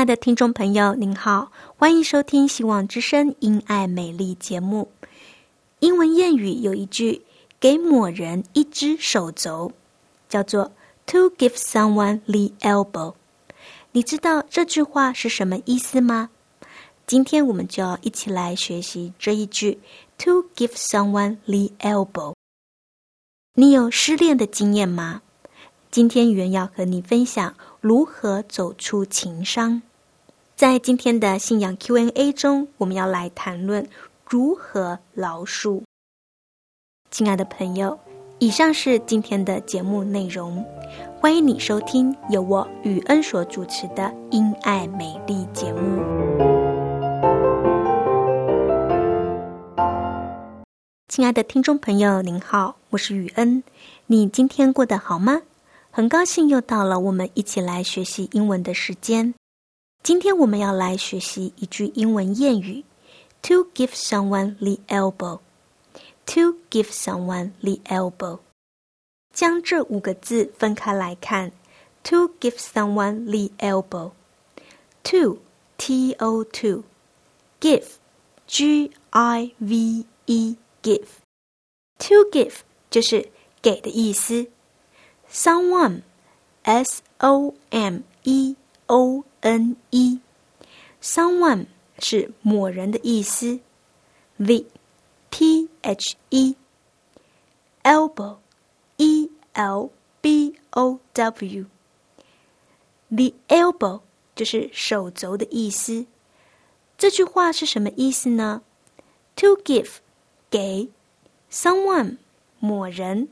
亲爱的听众朋友，您好，欢迎收听《希望之声·因爱美丽》节目。英文谚语有一句：“给某人一只手肘”，叫做 “to give someone the elbow”。你知道这句话是什么意思吗？今天我们就要一起来学习这一句 “to give someone the elbow”。你有失恋的经验吗？今天原要和你分享。如何走出情伤？在今天的信仰 Q&A 中，我们要来谈论如何饶恕。亲爱的朋友，以上是今天的节目内容，欢迎你收听由我雨恩所主持的《因爱美丽》节目。亲爱的听众朋友，您好，我是雨恩，你今天过得好吗？很高兴又到了我们一起来学习英文的时间。今天我们要来学习一句英文谚语：“To give someone the elbow。” To give someone the elbow。将这五个字分开来看：To give someone the elbow。To T O to give G I V E give。To give 就是给的意思。Someone, S O M E O N E, someone 是某人的意思。The, T H E, elbow, E L B O W, the elbow 就是手肘的意思。这句话是什么意思呢？To give 给 someone 某人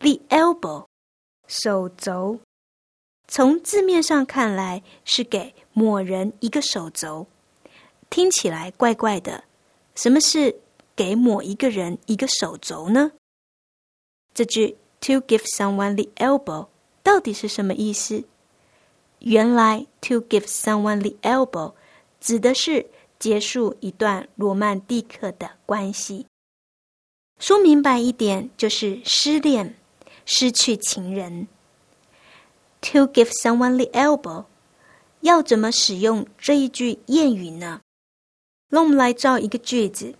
the elbow 手肘， 从字面上看来是给某人一个手肘，听起来怪怪的。什么是给某一个人一个手肘呢？这句 "to give someone the elbow" 到底是什么意思？原来 "to give someone the elbow" 指的是结束一段罗曼蒂克的关系。说明白一点，就是失恋。失去情人 ，to give someone the elbow，要怎么使用这一句谚语呢？让我们来造一个句子。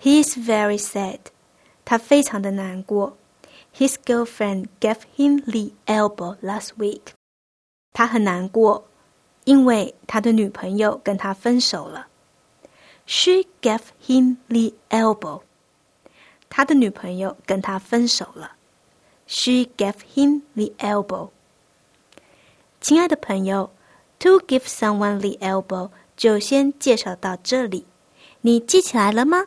He is very sad，他非常的难过。His girlfriend gave him the elbow last week，他很难过，因为他的女朋友跟他分手了。She gave him the elbow，他的女朋友跟他分手了。She gave him the elbow。 亲爱的朋友，to give someone the elbow 就先介绍到这里。你记起来了吗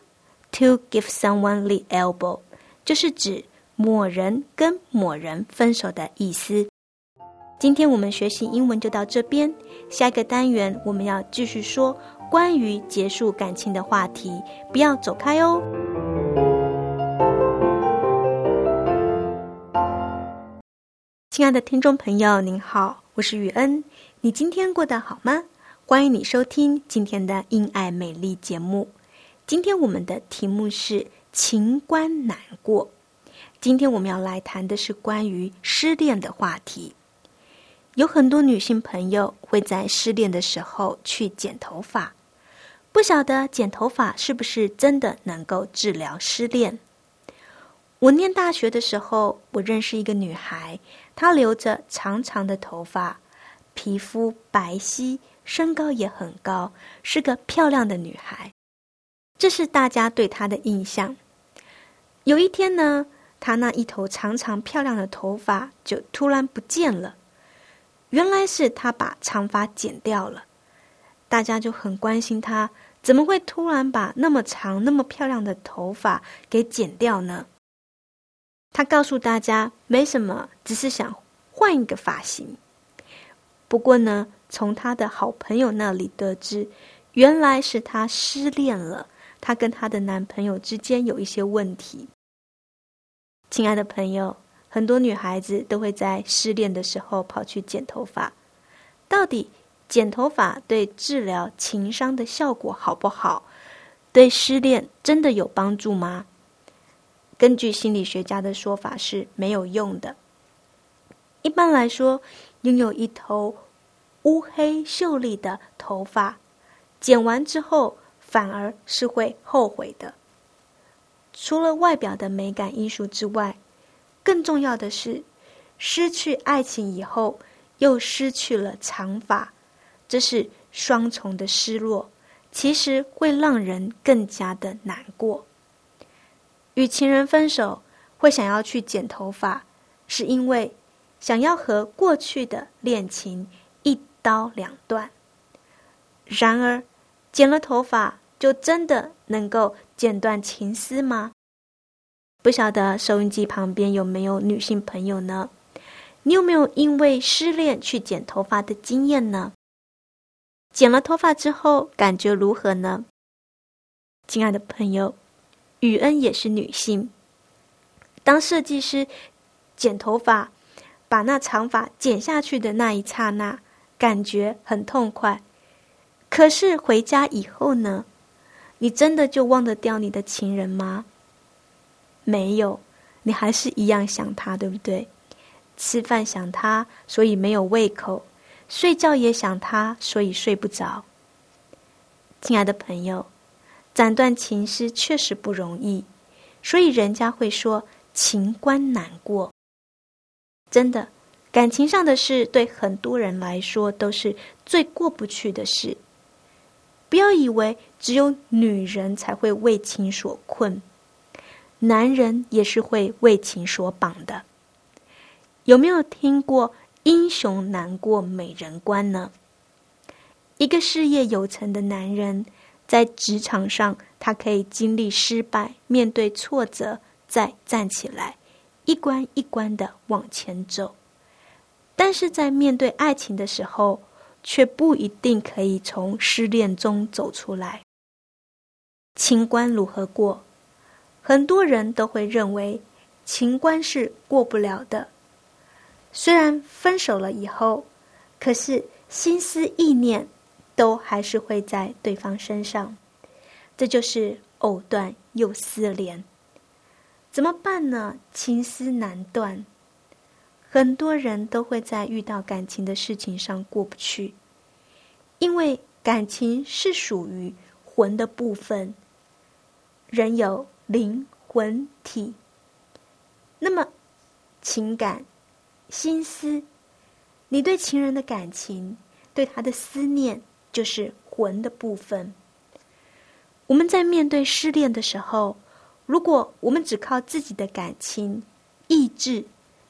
？To give someone the elbow 就是指某人跟某人分手的意思。今天我们学习英文就到这边，下一个单元我们要继续说关于结束感情的话题，不要走开哦。亲爱的听众朋友，您好，我是雨恩。你今天过得好吗？欢迎你收听今天的《因爱美丽》节目。今天我们的题目是“情关难过”。今天我们要来谈的是关于失恋的话题。有很多女性朋友会在失恋的时候去剪头发，不晓得剪头发是不是真的能够治疗失恋？我念大学的时候，我认识一个女孩，她留着长长的头发，皮肤白皙，身高也很高，是个漂亮的女孩。这是大家对她的印象。有一天呢，她那一头长长漂亮的头发就突然不见了，原来是她把长发剪掉了。大家就很关心她。怎么会突然把那么长、那么漂亮的头发给剪掉呢？他告诉大家没什么，只是想换一个发型。不过呢，从他的好朋友那里得知，原来是他失恋了，他跟他的男朋友之间有一些问题。亲爱的朋友，很多女孩子都会在失恋的时候跑去剪头发，到底？剪头发对治疗情伤的效果好不好？对失恋真的有帮助吗？根据心理学家的说法是没有用的。一般来说，拥有一头乌黑秀丽的头发，剪完之后反而是会后悔的。除了外表的美感因素之外，更重要的是，失去爱情以后又失去了长发。这是双重的失落，其实会让人更加的难过。与情人分手，会想要去剪头发，是因为想要和过去的恋情一刀两断。然而，剪了头发，就真的能够剪断情丝吗？不晓得收音机旁边有没有女性朋友呢？你有没有因为失恋去剪头发的经验呢？剪了头发之后，感觉如何呢？亲爱的朋友，雨恩也是女性。当设计师剪头发，把那长发剪下去的那一刹那，感觉很痛快。可是回家以后呢？你真的就忘得掉你的情人吗？没有，你还是一样想他，对不对？吃饭想他，所以没有胃口。睡觉也想他，所以睡不着。亲爱的朋友，斩断情丝确实不容易，所以人家会说情关难过。真的，感情上的事对很多人来说都是最过不去的事。不要以为只有女人才会为情所困，男人也是会为情所绑的。有没有听过？英雄难过美人关呢？一个事业有成的男人，在职场上，他可以经历失败，面对挫折，再站起来，一关一关的往前走。但是在面对爱情的时候，却不一定可以从失恋中走出来。情关如何过？很多人都会认为，情关是过不了的。虽然分手了以后，可是心思意念都还是会在对方身上，这就是藕断又丝连。怎么办呢？情丝难断，很多人都会在遇到感情的事情上过不去，因为感情是属于魂的部分，人有灵魂体，那么情感。心思，你对情人的感情，对他的思念，就是魂的部分。我们在面对失恋的时候，如果我们只靠自己的感情意志，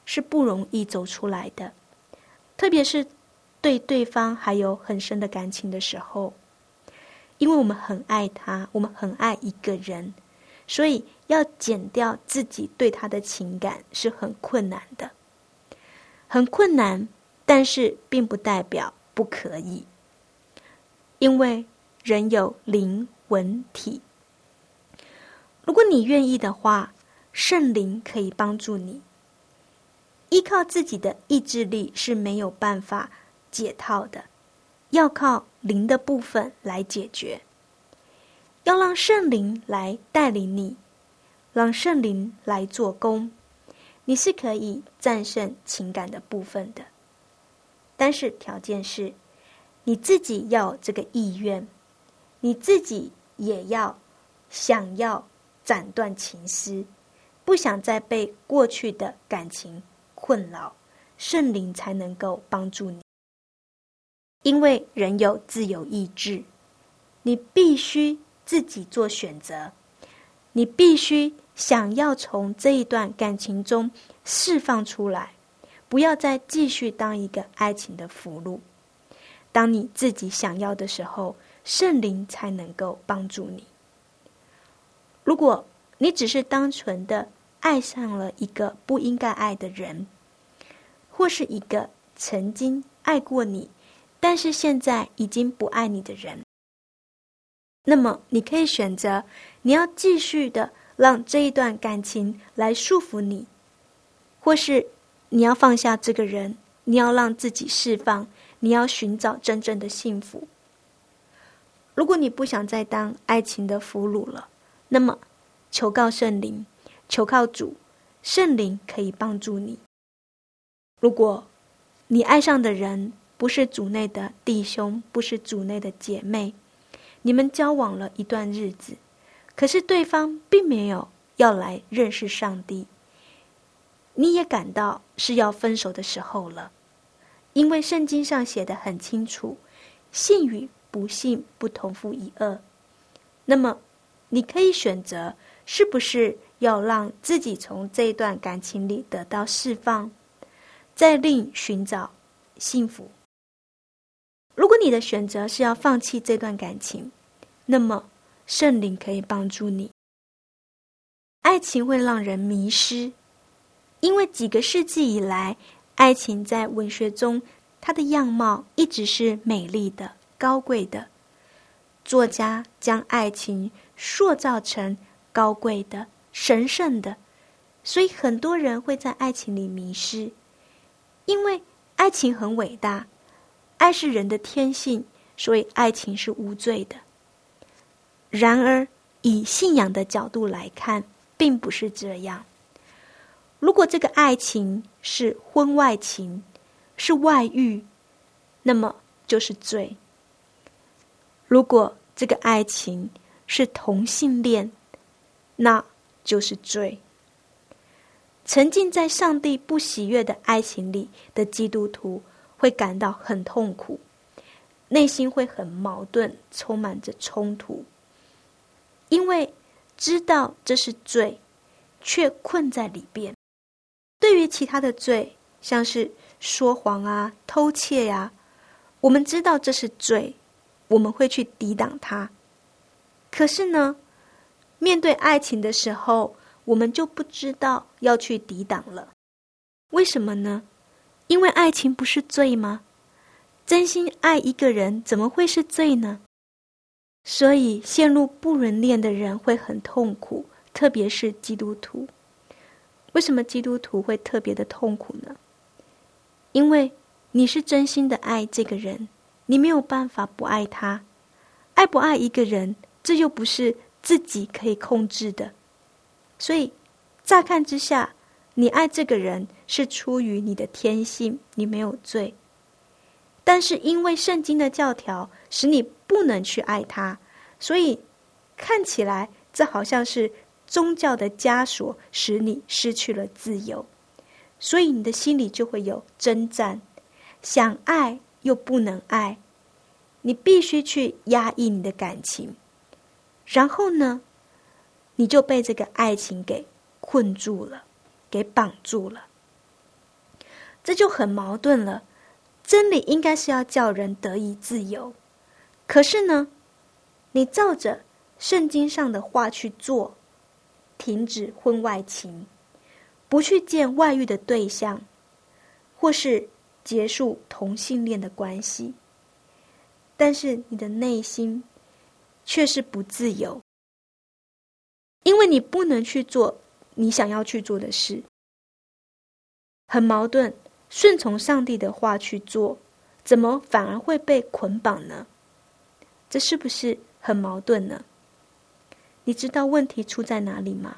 是不容易走出来的。特别是对对方还有很深的感情的时候，因为我们很爱他，我们很爱一个人，所以要减掉自己对他的情感是很困难的。很困难，但是并不代表不可以，因为人有灵魂体。如果你愿意的话，圣灵可以帮助你。依靠自己的意志力是没有办法解套的，要靠灵的部分来解决。要让圣灵来带领你，让圣灵来做工。你是可以战胜情感的部分的，但是条件是，你自己要这个意愿，你自己也要想要斩断情丝，不想再被过去的感情困扰，圣灵才能够帮助你。因为人有自由意志，你必须自己做选择，你必须想要从这一段感情中释放出来，不要再继续当一个爱情的俘虏。当你自己想要的时候，圣灵才能够帮助你。如果你只是单纯的爱上了一个不应该爱的人，或是一个曾经爱过你，但是现在已经不爱你的人，那么你可以选择你要继续的让这一段感情来束缚你，或是你要放下这个人，你要让自己释放，你要寻找真正的幸福。如果你不想再当爱情的俘虏了。那么，求告圣灵，求靠主，圣灵可以帮助你。如果你爱上的人不是主内的弟兄，不是主内的姐妹，你们交往了一段日子，可是对方并没有要来认识上帝，你也感到是要分手的时候了，因为圣经上写的很清楚，信与不信不同负一二，那么。你可以选择是不是要让自己从这段感情里得到释放，再另寻找幸福。如果你的选择是要放弃这段感情，那么圣灵可以帮助你。爱情会让人迷失，因为几个世纪以来，爱情在文学中它的样貌一直是美丽的、高贵的。作家将爱情。塑造成高贵的、神圣的，所以很多人会在爱情里迷失，因为爱情很伟大，爱是人的天性，所以爱情是无罪的。然而，以信仰的角度来看，并不是这样。如果这个爱情是婚外情，是外遇，那么就是罪。如果这个爱情，是同性恋，那就是罪。沉浸在上帝不喜悦的爱情里的基督徒会感到很痛苦，内心会很矛盾，充满着冲突，因为知道这是罪，却困在里边。对于其他的罪，像是说谎啊、偷窃呀，我们知道这是罪，我们会去抵挡它。可是呢，面对爱情的时候，我们就不知道要去抵挡了。为什么呢？因为爱情不是罪吗？真心爱一个人怎么会是罪呢？所以陷入不伦恋的人会很痛苦，特别是基督徒。为什么基督徒会特别的痛苦呢？因为你是真心的爱这个人，你没有办法不爱他。爱不爱一个人？这又不是自己可以控制的，所以乍看之下，你爱这个人是出于你的天性，你没有罪。但是因为圣经的教条使你不能去爱他，所以看起来这好像是宗教的枷锁，使你失去了自由。所以你的心里就会有征战，想爱又不能爱，你必须去压抑你的感情。然后呢，你就被这个爱情给困住了，给绑住了。这就很矛盾了。真理应该是要叫人得以自由，可是呢，你照着圣经上的话去做，停止婚外情，不去见外遇的对象，或是结束同性恋的关系，但是你的内心。却是不自由，因为你不能去做你想要去做的事，很矛盾。顺从上帝的话去做，怎么反而会被捆绑呢？这是不是很矛盾呢？你知道问题出在哪里吗？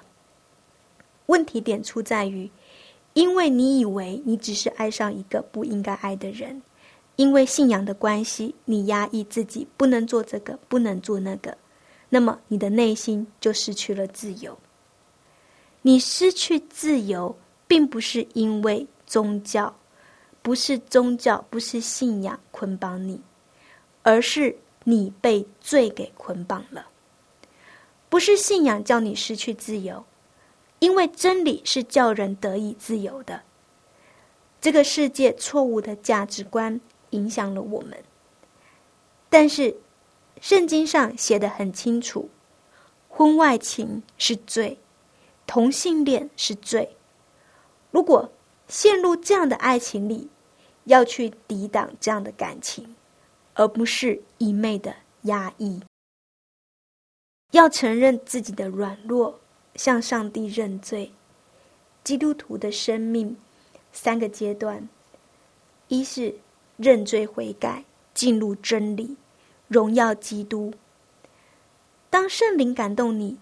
问题点出在于，因为你以为你只是爱上一个不应该爱的人。因为信仰的关系，你压抑自己，不能做这个，不能做那个，那么你的内心就失去了自由。你失去自由，并不是因为宗教，不是宗教，不是信仰捆绑你，而是你被罪给捆绑了。不是信仰叫你失去自由，因为真理是叫人得以自由的。这个世界错误的价值观影响了我们，但是圣经上写的很清楚：婚外情是罪。同性恋是罪。如果陷入这样的爱情里，要去抵挡这样的感情，而不是一昧的压抑。要承认自己的软弱，向上帝认罪。基督徒的生命三个阶段：一是认罪悔改，进入真理，荣耀基督。当圣灵感动你，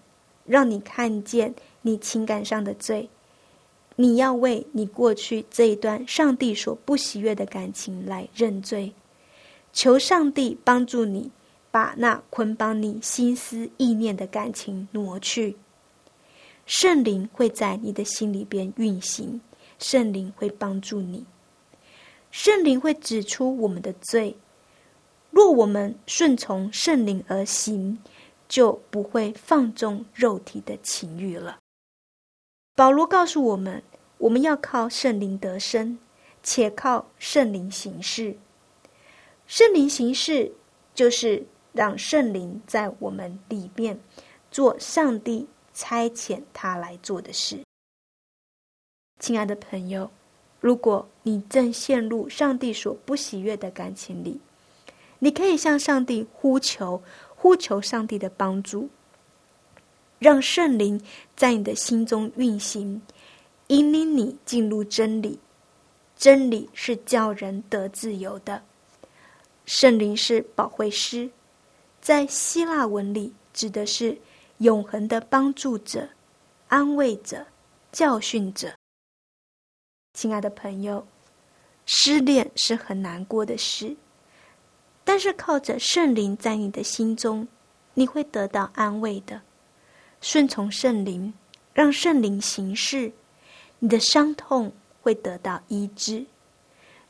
让你看见。你情感上的罪，你要为你过去这一段上帝所不喜悦的感情来认罪，求上帝帮助你把那捆绑你心思意念的感情挪去。圣灵会在你的心里边运行，圣灵会帮助你，圣灵会指出我们的罪。若我们顺从圣灵而行，就不会放纵肉体的情欲了。保罗告诉我们：我们要靠圣灵得生，且靠圣灵行事。圣灵行事，就是让圣灵在我们里面做上帝差遣他来做的事。亲爱的朋友，如果你正陷入上帝所不喜悦的感情里，你可以向上帝呼求，呼求上帝的帮助。让圣灵在你的心中运行，引领你进入真理。真理是叫人得自由的。圣灵是保惠师，在希腊文里指的是永恒的帮助者、安慰者、教训者。亲爱的朋友，失恋是很难过的事，但是靠着圣灵在你的心中，你会得到安慰的。顺从圣灵，让圣灵行事，你的伤痛会得到医治。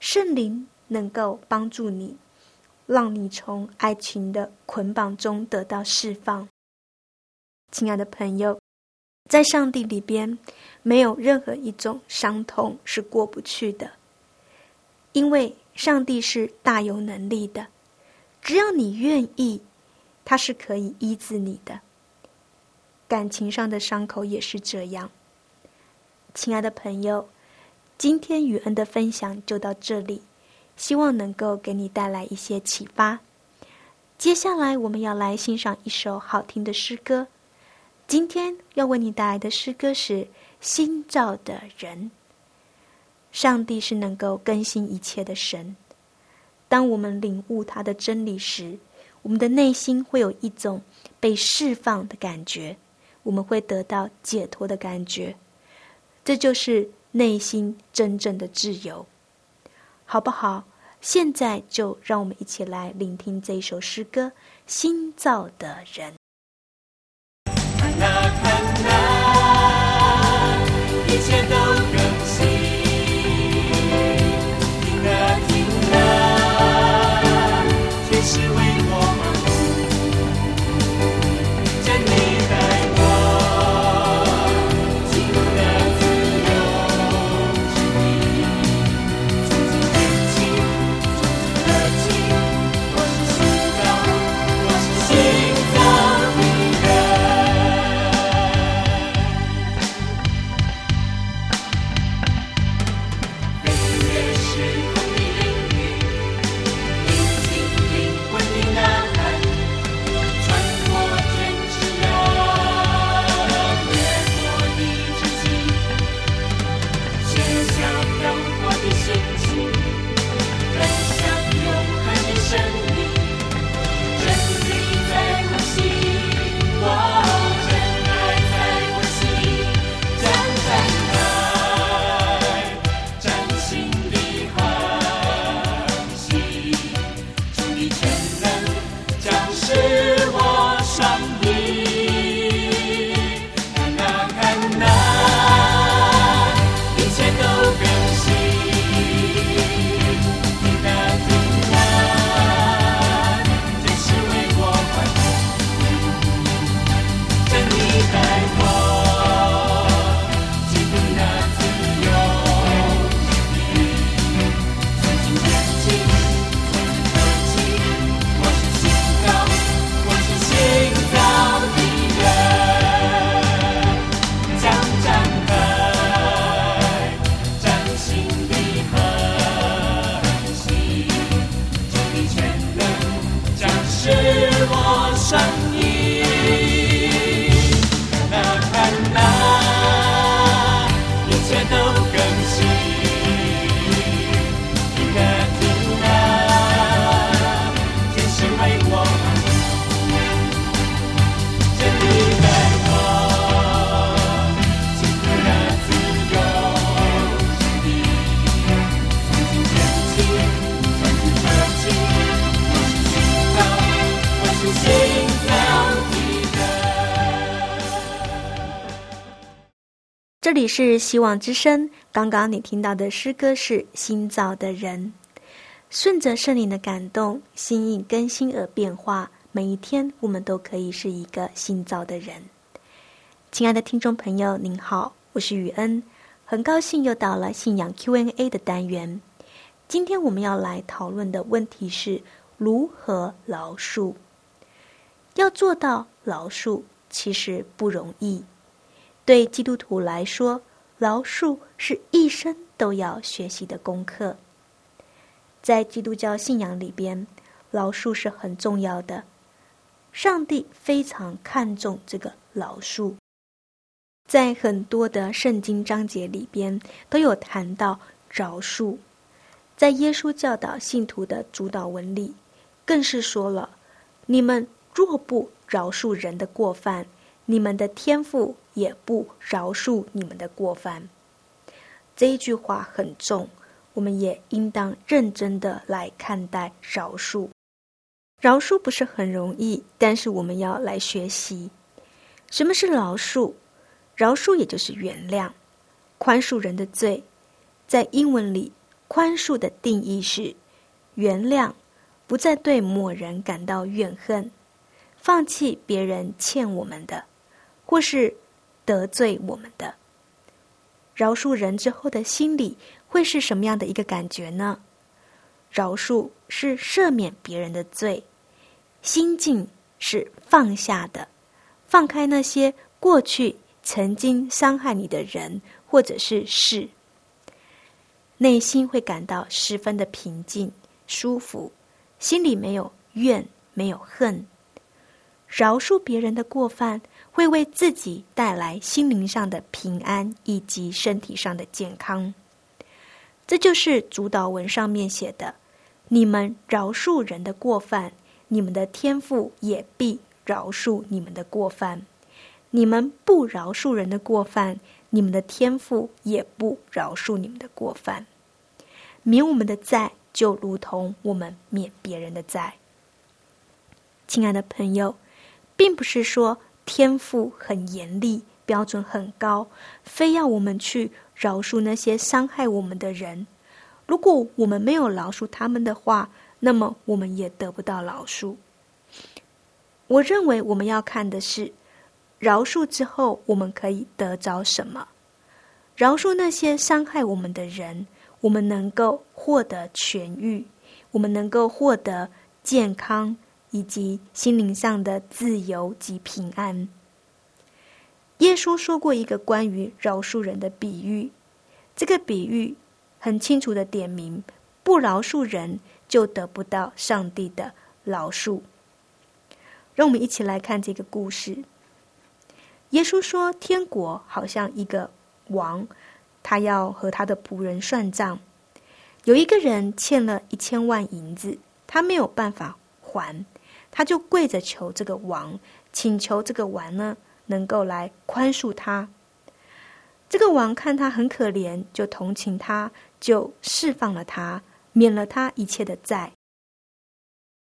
圣灵能够帮助你，让你从爱情的捆绑中得到释放。亲爱的朋友，在上帝里边，没有任何一种伤痛是过不去的，因为上帝是大有能力的，只要你愿意，他是可以医治你的。感情上的伤口也是这样，亲爱的朋友，今天雨恩的分享就到这里，希望能够给你带来一些启发。接下来我们要来欣赏一首好听的诗歌，今天要为你带来的诗歌是《新造的人》。上帝是能够更新一切的神，当我们领悟他的真理时，我们的内心会有一种被释放的感觉。我们会得到解脱的感觉，这就是内心真正的自由，好不好？现在就让我们一起来聆听这首诗歌《新造的人》。一切都这里是希望之声。刚刚你听到的诗歌是《新造的人》，顺着圣灵的感动，心意更新而变化。每一天，我们都可以是一个新造的人。亲爱的听众朋友，您好，我是雨恩，很高兴又到了信仰 Q&A 的单元。今天我们要来讨论的问题是如何饶恕。要做到饶恕，其实不容易。对基督徒来说，饶恕是一生都要学习的功课。在基督教信仰里边，饶恕是很重要的。上帝非常看重这个饶恕，在很多的圣经章节里边都有谈到饶恕。在耶稣教导信徒的主导文里，更是说了：“你们若不饶恕人的过犯。”你们的天赋也不饶恕你们的过犯，这一句话很重，我们也应当认真的来看待饶恕。饶恕不是很容易，但是我们要来学习什么是饶恕。饶恕也就是原谅、宽恕人的罪。在英文里，宽恕的定义是原谅，不再对某人感到怨恨，放弃别人欠我们的。或是得罪我们的，饶恕人之后的心理会是什么样的一个感觉呢？饶恕是赦免别人的罪，心境是放下的，放开那些过去曾经伤害你的人或者是事，内心会感到十分的平静、舒服，心里没有怨，没有恨。饶恕别人的过犯。会为自己带来心灵上的平安以及身体上的健康，这就是主导文上面写的：“你们饶恕人的过犯，你们的天赋也必饶恕你们的过犯；你们不饶恕人的过犯，你们的天赋也不饶恕你们的过犯。免我们的债，就如同我们免别人的债。”亲爱的朋友，并不是说。天赋很严厉，标准很高，非要我们去饶恕那些伤害我们的人。如果我们没有饶恕他们的话，那么我们也得不到饶恕。我认为我们要看的是，饶恕之后我们可以得着什么？饶恕那些伤害我们的人，我们能够获得痊愈，我们能够获得健康。以及心灵上的自由及平安。耶稣说过一个关于饶恕人的比喻，这个比喻很清楚的点明，不饶恕人就得不到上帝的饶恕。让我们一起来看这个故事。耶稣说，天国好像一个王，他要和他的仆人算账。有一个人欠了一千万银子，他没有办法还。他就跪着求这个王，请求这个王呢能够来宽恕他。这个王看他很可怜，就同情他，就释放了他，免了他一切的债。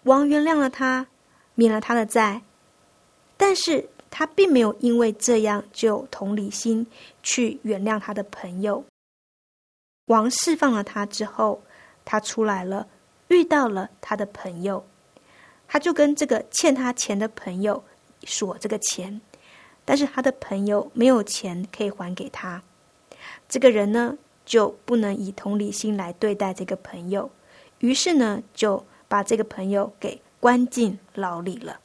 王原谅了他，免了他的债，但是他并没有因为这样就同理心去原谅他的朋友。王释放了他之后，他出来了，遇到了他的朋友。他就跟这个欠他钱的朋友索这个钱，但是他的朋友没有钱可以还给他。这个人呢就不能以同理心来对待这个朋友，于是呢就把这个朋友给关进牢里了。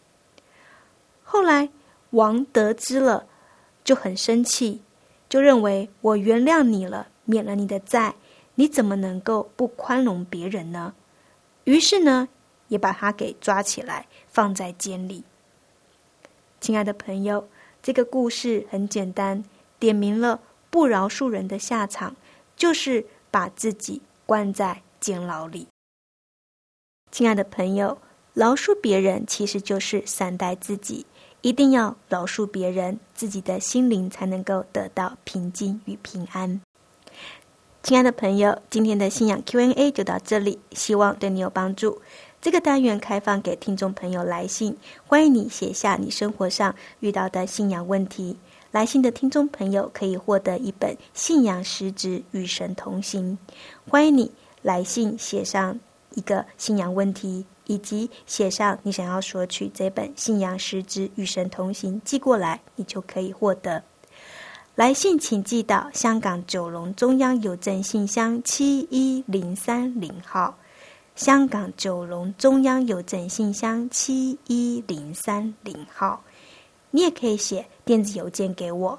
后来王得知了，就很生气，就认为我原谅你了，免了你的债，你怎么能够不宽容别人呢？于是呢。也把他给抓起来，放在监里。亲爱的朋友，这个故事很简单，点明了不饶恕人的下场，就是把自己关在监牢里。亲爱的朋友，饶恕别人其实就是善待自己，一定要饶恕别人，自己的心灵才能够得到平静与平安。亲爱的朋友，今天的信仰 Q&A 就到这里，希望对你有帮助。这个单元开放给听众朋友来信，欢迎你写下你生活上遇到的信仰问题。来信的听众朋友可以获得一本《信仰实质与神同行》。欢迎你来信写上一个信仰问题，以及写上你想要索取这本《信仰实质与神同行》，寄过来，你就可以获得。来信请寄到香港九龙中央邮政信箱七一零三零号。香港九龙中央邮政信箱七一零三零号。你也可以写电子邮件给我。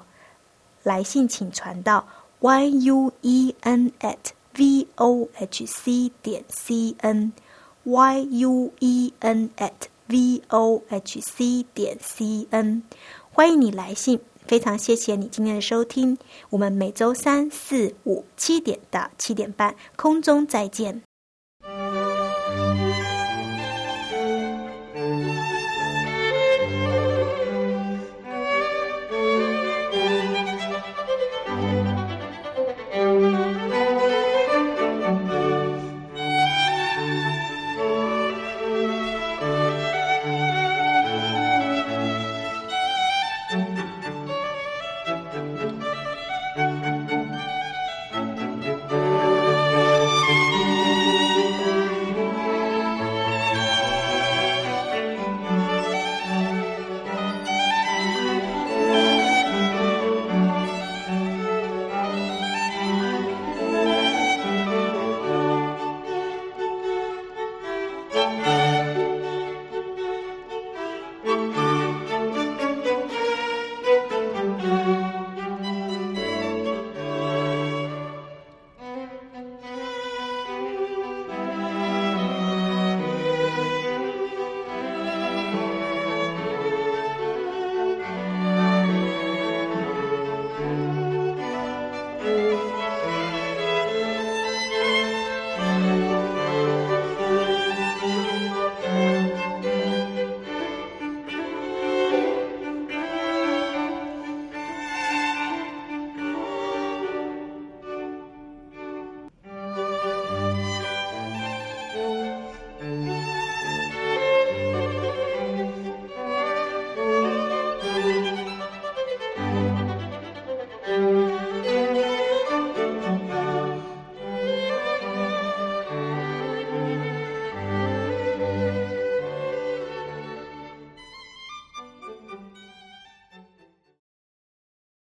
来信请传到 y u e n at v o h c 点 c n y u e n at v o h c 点 c n。欢迎你来信。非常谢谢你今天的收听，我们每周三、四、五七点到七点半空中再见。